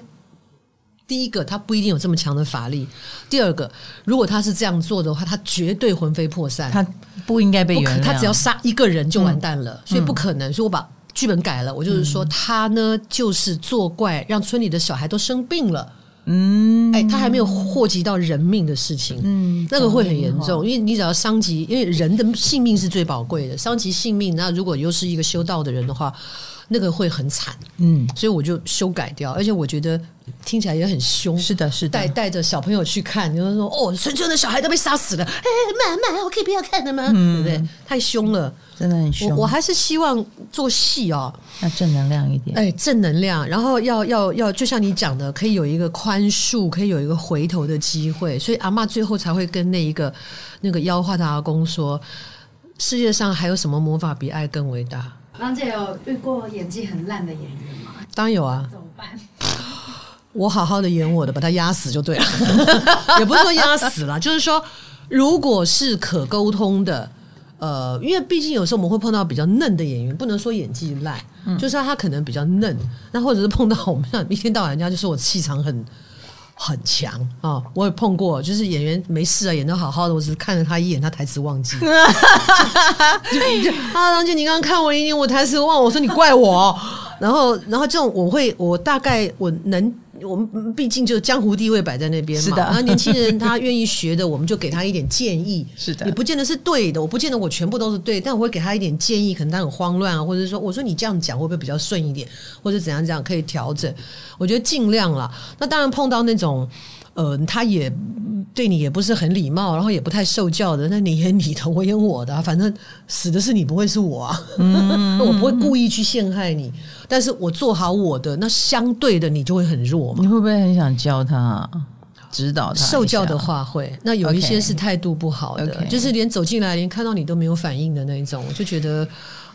第一个，他不一定有这么强的法力；第二个，如果他是这样做的话，他绝对魂飞魄散，
他不应该被原谅。
他只要杀一个人就完蛋了，嗯、所以不可能。所以我把剧本改了，我就是说他呢，就是作怪，让村里的小孩都生病了。嗯，哎，他还没有祸及到人命的事情，嗯，那个会很严重，因为你只要伤及，因为人的性命是最宝贵的，伤及性命，那如果又是一个修道的人的话。那个会很惨，嗯，所以我就修改掉，而且我觉得听起来也很凶。
是的，是的，
带带着小朋友去看，就是说，哦，村村的小孩都被杀死了，哎，妈妈，我可以不要看的吗？嗯、对不对？太凶了，
真的很凶。
我我还是希望做戏哦，
要正能量一点，
哎，正能量，然后要要要，就像你讲的，可以有一个宽恕，可以有一个回头的机会，所以阿嬷最后才会跟那一个那个妖化的阿公说，世界上还有什么魔法比爱更伟大？
郎姐有遇过演技很烂的演员吗？
当然有啊。
怎么办？
我好好的演我的，把他压死就对了。也不是说压死了，就是说，如果是可沟通的，呃，因为毕竟有时候我们会碰到比较嫩的演员，不能说演技烂，嗯、就是他可能比较嫩。那或者是碰到我们像一天到晚人家就说我气场很。很强啊、哦！我也碰过，就是演员没事啊，演的好好的，我只是看了他一眼，他台词忘记。啊，郎姐，你刚刚看我一眼，我台词忘，我说你怪我。然后，然后这种我会，我大概我能我们毕竟就江湖地位摆在那边嘛。
是的，
然后年轻人他愿意学的，我们就给他一点建议。
是的，
也不见得是对的，我不见得我全部都是对，但我会给他一点建议。可能他很慌乱啊，或者说，我说你这样讲会不会比较顺一点，或者怎样怎样可以调整？我觉得尽量啦。那当然碰到那种。呃，他也对你也不是很礼貌，然后也不太受教的，那你演你的，我演我的，反正死的是你，不会是我啊。嗯，我不会故意去陷害你，但是我做好我的，那相对的你就会很弱嘛。
你会不会很想教他、指导他？
受教的话会，那有一些是态度不好的，okay, okay. 就是连走进来连看到你都没有反应的那一种，我就觉得。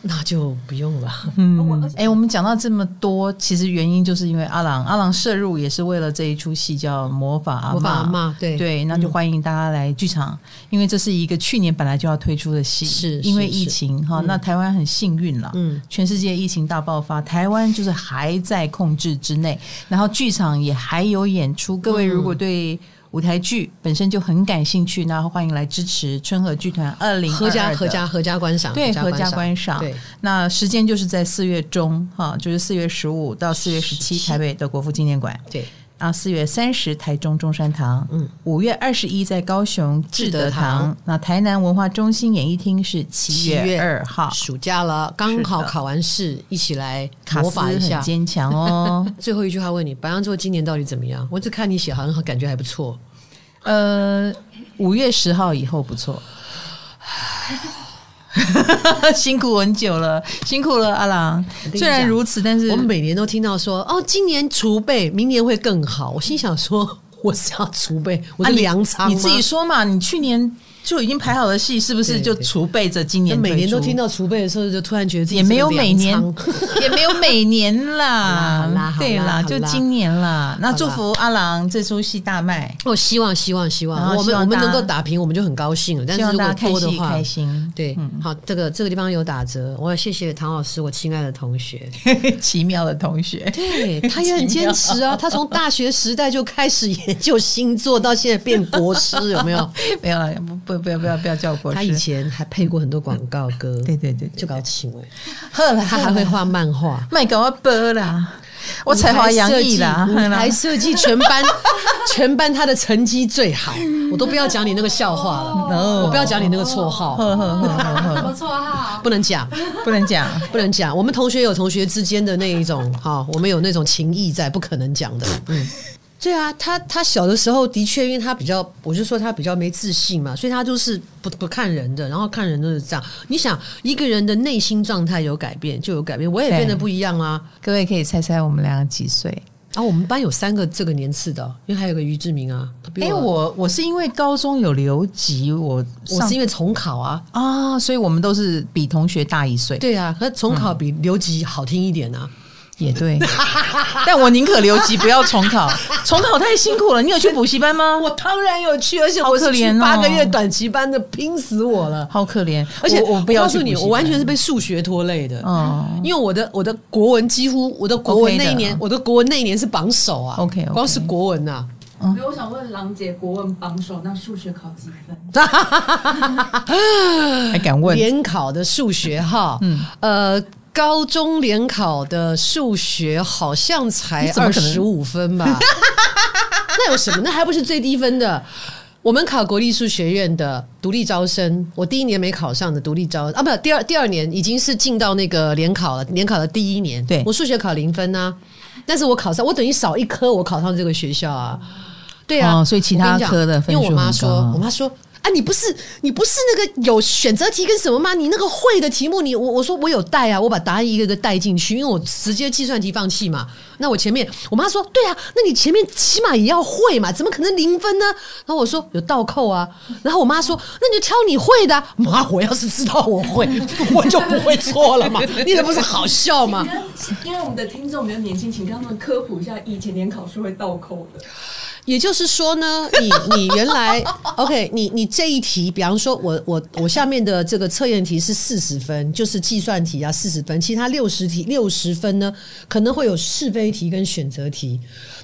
那就不用了。
嗯，哎、欸，我们讲到这么多，其实原因就是因为阿郎，阿郎涉入也是为了这一出戏叫《魔法阿嬷》。魔法阿，对对，那就欢迎大家来剧场，嗯、因为这是一个去年本来就要推出的戏，是因为疫情哈。那台湾很幸运了，嗯，全世界疫情大爆发，台湾就是还在控制之内，然后剧场也还有演出。各位如果对舞台剧本身就很感兴趣，然后欢迎来支持春和剧团二零
合家合家合家观赏，
对合家观赏。对，那时间就是在四月中哈，就是四月十五到四月十七，台北的国父纪念馆。对。啊，四月三十台中中山堂，嗯，五月二十一在高雄志德堂，那台南文化中心演艺厅是七月二号，
暑假了，刚好考完试，一起来模仿一下，
坚强哦。
最后一句话问你，白羊座今年到底怎么样？我只看你写，好像感觉还不错。
呃，五月十号以后不错。辛苦很久了，辛苦了，阿郎。虽然如此，但是
我们每年都听到说，哦，今年储备，明年会更好。我心想说，我是要储备，我是粮仓、啊。你自己说嘛，你去年。就已经排好的戏，是不是就储备着今年？每年都听到储备的时候，就突然觉得自己
也没有每年，也没有每年啦。对啦，就今年啦。那祝福阿郎这出戏大卖。
我希望，希望，希望我们我们能够打平，我们就很高兴了。但是如果多的话，
开心。
对，好，这个这个地方有打折。我要谢谢唐老师，我亲爱的同学，
奇妙的同学。
对，他也很坚持啊。他从大学时代就开始研究星座，到现在变国师，有没有？
没有了，不。不要不要不要叫国师！
他以前还配过很多广告歌，
对对对，
就搞清了。后来他还会画漫画，
卖给我播啦，我才华洋溢啦，
舞台设计全班 全班他的成绩最好，我都不要讲你那个笑话了，我不要讲你那个绰号，
什么绰号？
不能讲，
不能讲，
不能讲。我们同学有同学之间的那一种，哈，我们有那种情谊在，不可能讲的，嗯。对啊，他他小的时候的确，因为他比较，我就说他比较没自信嘛，所以他就是不不看人的，然后看人都是这样。你想一个人的内心状态有改变，就有改变。我也变得不一样啊！
各位可以猜猜我们两个几岁？
啊，我们班有三个这个年次的，因为还有个于志明啊。
哎，我我是因为高中有留级，我
我是因为重考啊
啊，所以我们都是比同学大一岁。
对啊，可重考比留级好听一点啊。
也对，但我宁可留级，不要重考。重考太辛苦了。你有去补习班吗？
我当然有去，而且我是去八个月短期班的，拼死我了，
好可怜。而且我不要告诉你，
我完全是被数学拖累的。嗯，因为我的我的国文几乎我的国文那一年，我的国文那一年是榜首啊。
OK，
光是国文呐。
所以我想问郎姐，国文榜首，那数学考几分？
还敢问？
联考的数学哈，嗯呃。高中联考的数学好像才二十五分吧？那有什么？那还不是最低分的？我们考国立数学院的独立招生，我第一年没考上的独立招啊，不，第二第二年已经是进到那个联考了。联考的第一年，对，我数学考零分啊，但是我考上，我等于少一科，我考上这个学校啊。对啊，
哦、所以其他科的分数，
因为我妈说，我妈说。啊，你不是你不是那个有选择题跟什么吗？你那个会的题目你，我我说我有带啊，我把答案一个个带进去，因为我直接计算题放弃嘛。那我前面我妈说，对啊，那你前面起码也要会嘛，怎么可能零分呢？然后我说有倒扣啊。然后我妈说，那你就挑你会的。妈，我要是知道我会，我就不会错了嘛。你这不是好笑吗？
因为我们的听众比较年轻，请跟他们科普一下，以前联考是会倒扣的。
也就是说呢，你你原来 OK，你你这一题，比方说我我我下面的这个测验题是四十分，就是计算题啊四十分，其他六十题六十分呢，可能会有是非题跟选择题。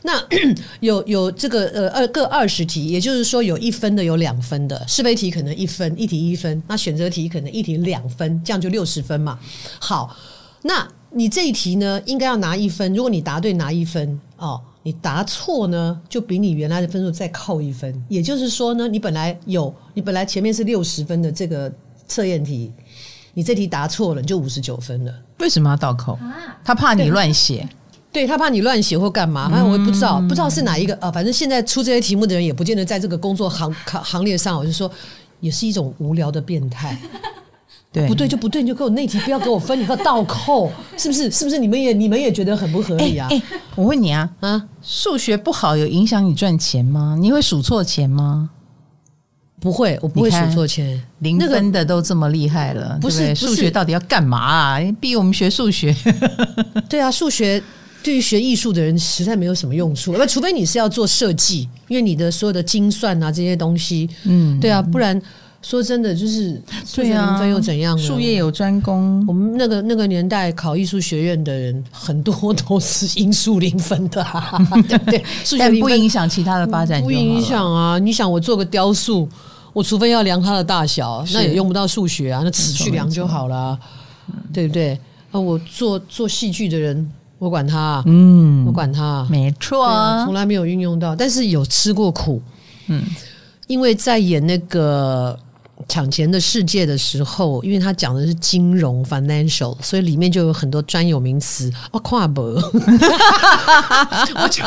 那 有有这个呃二各二十题，也就是说有一分的有两分的，是非题可能一分一题一分，那选择题可能一题两分，这样就六十分嘛。好，那你这一题呢，应该要拿一分，如果你答对拿一分哦。你答错呢，就比你原来的分数再扣一分。也就是说呢，你本来有，你本来前面是六十分的这个测验题，你这题答错了，你就五十九分了。
为什么要倒扣？他怕你乱写。
对，他怕你乱写或干嘛，反正我也不知道，嗯、不知道是哪一个啊。反正现在出这些题目的人也不见得在这个工作行行行列上。我就说，也是一种无聊的变态。对，不对就不对，你就给我那题不要给我分，你要倒扣，是不是？是不是？你们也你们也觉得很不合理啊？
欸欸、我问你啊，啊，数学不好有影响你赚钱吗？你会数错钱吗？
不会，我不会数错钱。
零分的都这么厉害了，不是数学到底要干嘛啊？逼我们学数学？
对啊，数学。对于学艺术的人实在没有什么用处，那除非你是要做设计，因为你的所有的精算啊这些东西，嗯，对啊，不然说真的就是数学零分又怎样？
术业有专攻，
我们那个那个年代考艺术学院的人很多都是因数零分的，啊，对 不对？数学
不影响其他的发展，
不影响啊！你想我做个雕塑，我除非要量它的大小，那也用不到数学啊，那尺去量就好了，对不对？啊，我做做戏剧的人。我管他，嗯，我管他，
没错，啊，
从来没有运用到，但是有吃过苦，嗯，因为在演那个。抢钱的世界的时候，因为他讲的是金融 financial，所以里面就有很多专有名词。我跨博，我就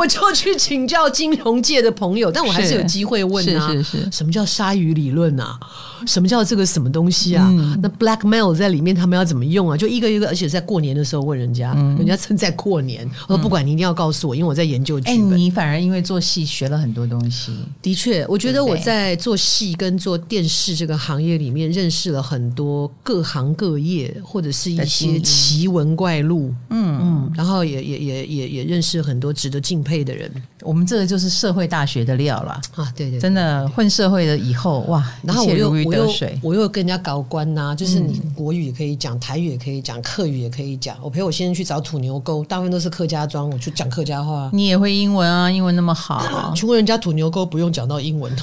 我就去请教金融界的朋友，但我还是有机会问啊，是是是，什么叫鲨鱼理论啊？什么叫这个什么东西啊？嗯、那 blackmail 在里面他们要怎么用啊？就一个一个，而且在过年的时候问人家，嗯、人家正在过年，我说不管你一定要告诉我，因为我在研究剧本。
哎，你反而因为做戏学了很多东西。
的确，我觉得我在做戏跟做电视。是这个行业里面认识了很多各行各业或者是一些奇闻怪录，嗯嗯，然后也也也也也认识很多值得敬佩的人。
我们这个就是社会大学的料了
啊！对对，
真的混社会了以后哇，
然后我又我又我又跟人家搞官呐，就是你国语也可以讲，台语也可以讲，客语也可以讲。我陪我先生去找土牛沟，大部分都是客家庄，我去讲客家话。
你也会英文啊？英文那么好，
去问人家土牛沟不用讲到英文。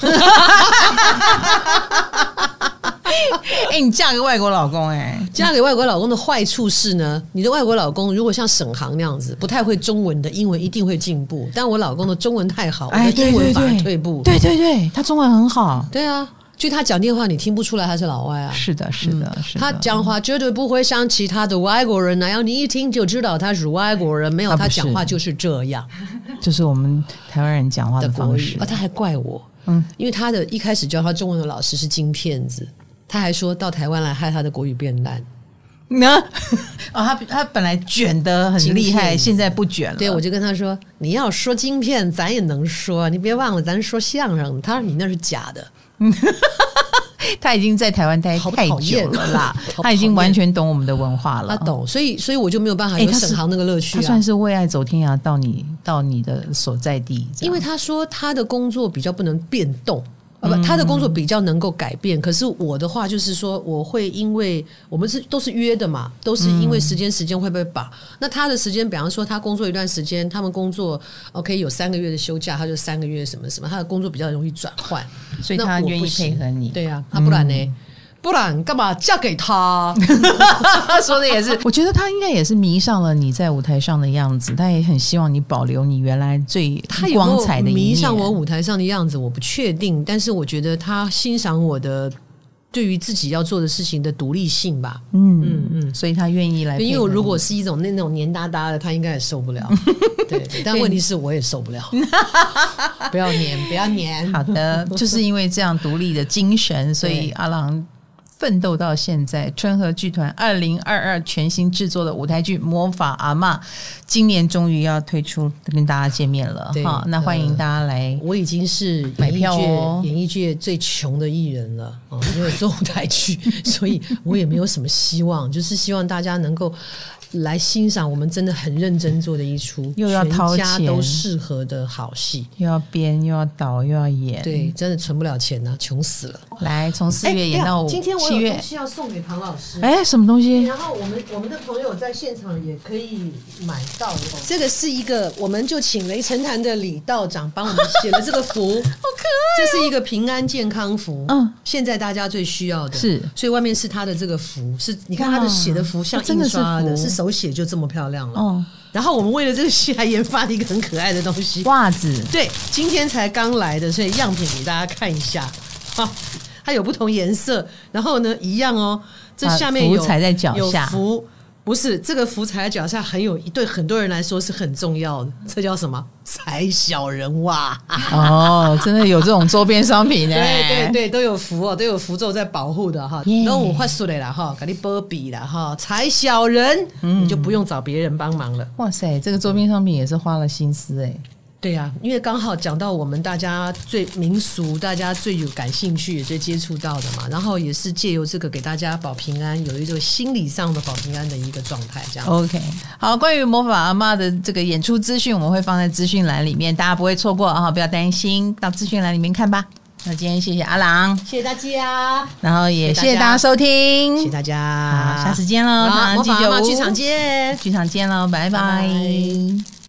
哎、欸，你嫁给外国老公、欸，哎，
嫁给外国老公的坏处是呢，你的外国老公如果像沈航那样子，不太会中文的，英文一定会进步。但我老公的中文太好，哎，英文反而退步。
对对对，他中文很好。
对啊，就他讲电话，你听不出来他是老外啊。
是的，是的，是的。
他讲话绝对不会像其他的外国人那样，你一听就知道他是外国人。没有，他讲话就是这样，
就是我们台湾人讲话的方式。
啊，他还怪我，嗯，因为他的一开始教他中文的老师是金骗子。他还说到台湾来害他的国语变烂，
那 哦，他他本来卷的很厉害，现在不卷了。
对，我就跟他说：“你要说金片，咱也能说，你别忘了，咱说相声。”他说：“你那是假的。”
他已经在台湾待太久了啦，他已经完全懂我们的文化了。
他懂，所以所以我就没有办法有沈航那个乐趣、啊欸他。他算
是为爱走天涯到你到你的所在地，
因为他说他的工作比较不能变动。不，他的工作比较能够改变。可是我的话就是说，我会因为我们是都是约的嘛，都是因为时间时间会不会把？那他的时间，比方说他工作一段时间，他们工作 OK 有三个月的休假，他就三个月什么什么，他的工作比较容易转换，
所以他愿意配合你。
对啊，那不然呢？不然干嘛嫁给他？
说的也是，我觉得他应该也是迷上了你在舞台上的样子，他也很希望你保留你原来最光彩的一面。
迷上我舞台上的样子，我不确定，但是我觉得他欣赏我的对于自己要做的事情的独立性吧。嗯
嗯嗯，所以他愿意来。
因为我如果是一种那那种黏哒哒的，他应该也受不了。对，但问题是我也受不了。不要黏，不要黏。
好的，就是因为这样独立的精神，所以阿郎。奋斗到现在，春和剧团二零二二全新制作的舞台剧《魔法阿妈》，今年终于要推出，跟大家见面了哈。那欢迎大家来，
我已经是买票哦，演艺界最穷的艺人了啊，因为做舞台剧，所以我也没有什么希望，就是希望大家能够。来欣赏我们真的很认真做的一出，
又要掏钱，
全家都适合的好戏，
又要编，又要导，又要演，
对，真的存不了钱呢、啊，穷死了。
来，从四月演到五月，
今天我有东西要送给唐老师。
哎，什么东西？
然后我们我们的朋友在现场也可以买到。这个是一个，我们就请雷神坛的李道长帮我们写了这个符，好可爱、哦。这是一个平安健康符，嗯，现在大家最需要的
是，
所以外面是他的这个符，是你看他的写的符像印刷的，是手写就这么漂亮了。哦，然后我们为了这个戏还研发了一个很可爱的东西，
袜子。
对，今天才刚来的，所以样品给大家看一下。好，它有不同颜色，然后呢，一样哦，这下面有
踩在脚下，
有福。不是这个福踩在脚下，很有对很多人来说是很重要的。这叫什么？踩小人哇
哦，真的有这种周边商品呢？
对对对，都有符哦，都有符咒在保护的哈。后我画出来了哈，给你波比了哈，踩小人，嗯，你就不用找别人帮忙了。
哇塞，这个周边商品也是花了心思哎。
对呀、啊，因为刚好讲到我们大家最民俗，大家最有感兴趣、也最接触到的嘛，然后也是借由这个给大家保平安，有一种心理上的保平安的一个状态，这样。
OK，好，关于魔法阿妈的这个演出资讯，我们会放在资讯栏里面，大家不会错过啊，不要担心，到资讯栏里面看吧。那今天谢谢阿郎，
谢谢大家，
然后也谢谢大家收听，
谢谢大家，
好，下次见喽，
魔法阿妈剧场见，
剧场见喽，拜拜。拜拜。